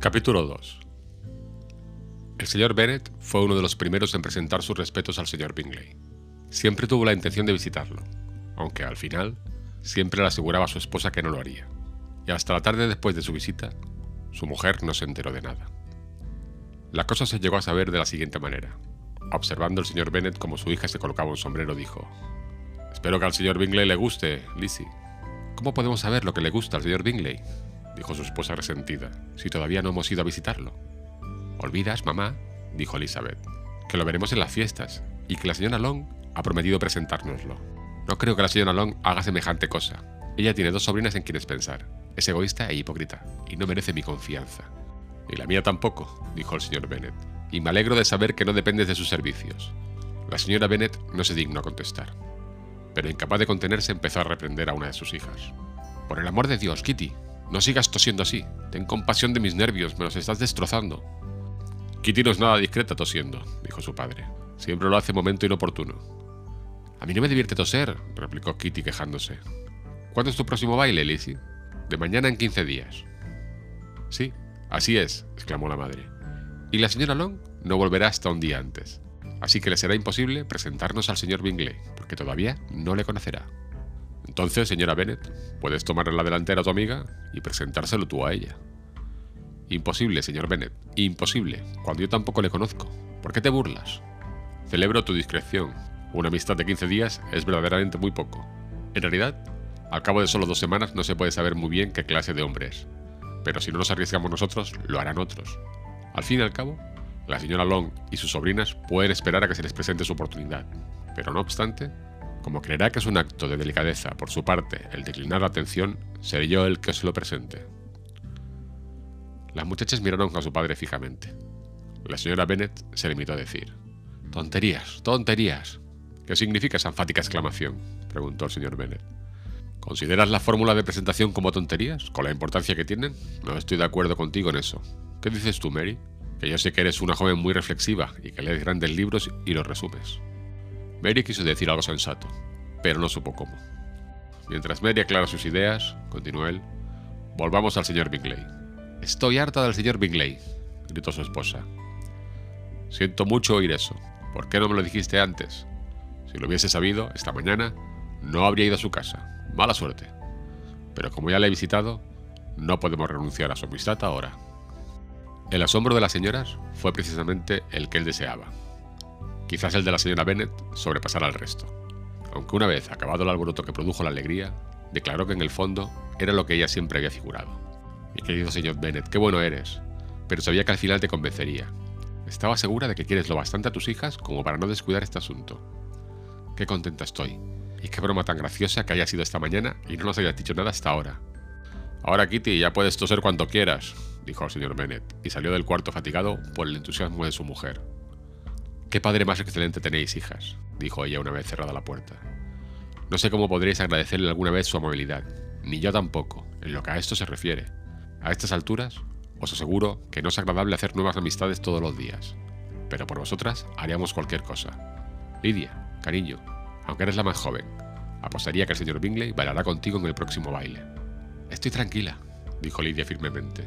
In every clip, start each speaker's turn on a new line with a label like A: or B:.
A: Capítulo 2 El señor Bennet fue uno de los primeros en presentar sus respetos al señor Bingley. Siempre tuvo la intención de visitarlo, aunque al final siempre le aseguraba a su esposa que no lo haría. Y hasta la tarde después de su visita, su mujer no se enteró de nada. La cosa se llegó a saber de la siguiente manera. Observando el señor Bennet como su hija se colocaba un sombrero, dijo: Espero que al señor Bingley le guste, Lizzie. ¿Cómo podemos saber lo que le gusta al señor Bingley? dijo su esposa resentida, si todavía no hemos ido a visitarlo. Olvidas, mamá, dijo Elizabeth, que lo veremos en las fiestas y que la señora Long ha prometido presentárnoslo. No creo que la señora Long haga semejante cosa. Ella tiene dos sobrinas en quienes pensar. Es egoísta e hipócrita, y no merece mi confianza. Y la mía tampoco, dijo el señor Bennet, y me alegro de saber que no dependes de sus servicios. La señora Bennet no se dignó contestar, pero incapaz de contenerse empezó a reprender a una de sus hijas. Por el amor de Dios, Kitty, no sigas tosiendo así. Ten compasión de mis nervios, me los estás destrozando. Kitty no es nada discreta tosiendo, dijo su padre. Siempre lo hace en momento inoportuno. A mí no me divierte toser, replicó Kitty quejándose. ¿Cuándo es tu próximo baile, Lizzie? De mañana en 15 días. Sí, así es, exclamó la madre. Y la señora Long no volverá hasta un día antes. Así que le será imposible presentarnos al señor Bingley, porque todavía no le conocerá. Entonces, señora Bennet, puedes tomar la delantera a tu amiga y presentárselo tú a ella. Imposible, señor Bennet, imposible, cuando yo tampoco le conozco. ¿Por qué te burlas? Celebro tu discreción. Una amistad de 15 días es verdaderamente muy poco. En realidad, al cabo de solo dos semanas no se puede saber muy bien qué clase de hombre es. Pero si no nos arriesgamos nosotros, lo harán otros. Al fin y al cabo, la señora Long y sus sobrinas pueden esperar a que se les presente su oportunidad. Pero no obstante, como creerá que es un acto de delicadeza por su parte el declinar la atención, seré yo el que se lo presente. Las muchachas miraron a su padre fijamente. La señora Bennet se limitó a decir: Tonterías, tonterías. ¿Qué significa esa enfática exclamación? preguntó el señor Bennet. ¿Consideras la fórmula de presentación como tonterías, con la importancia que tienen? No estoy de acuerdo contigo en eso. ¿Qué dices tú, Mary? Que yo sé que eres una joven muy reflexiva y que lees grandes libros y los resumes. Mary quiso decir algo sensato, pero no supo cómo. Mientras Mary aclara sus ideas, continuó él, volvamos al señor Bingley. Estoy harta del señor Bingley, gritó su esposa. Siento mucho oír eso. ¿Por qué no me lo dijiste antes? Si lo hubiese sabido, esta mañana, no habría ido a su casa. Mala suerte. Pero como ya la he visitado, no podemos renunciar a su amistad ahora. El asombro de las señoras fue precisamente el que él deseaba. Quizás el de la señora Bennet sobrepasara al resto. Aunque una vez acabado el alboroto que produjo la alegría, declaró que en el fondo era lo que ella siempre había figurado. Mi querido señor Bennet, qué bueno eres, pero sabía que al final te convencería. Estaba segura de que quieres lo bastante a tus hijas como para no descuidar este asunto. Qué contenta estoy. Y qué broma tan graciosa que haya sido esta mañana y no nos hayas dicho nada hasta ahora. Ahora, Kitty, ya puedes toser cuanto quieras, dijo el señor Bennet, y salió del cuarto fatigado por el entusiasmo de su mujer. Qué padre más excelente tenéis, hijas, dijo ella una vez cerrada la puerta. No sé cómo podréis agradecerle alguna vez su amabilidad, ni yo tampoco, en lo que a esto se refiere. A estas alturas, os aseguro que no es agradable hacer nuevas amistades todos los días, pero por vosotras haríamos cualquier cosa. Lidia, cariño, aunque eres la más joven, apostaría que el señor Bingley bailará contigo en el próximo baile. Estoy tranquila, dijo Lidia firmemente,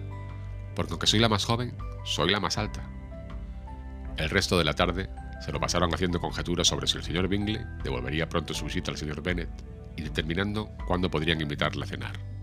A: porque aunque soy la más joven, soy la más alta. El resto de la tarde se lo pasaron haciendo conjeturas sobre si el señor Bingley devolvería pronto su visita al señor Bennet y determinando cuándo podrían invitarle a cenar.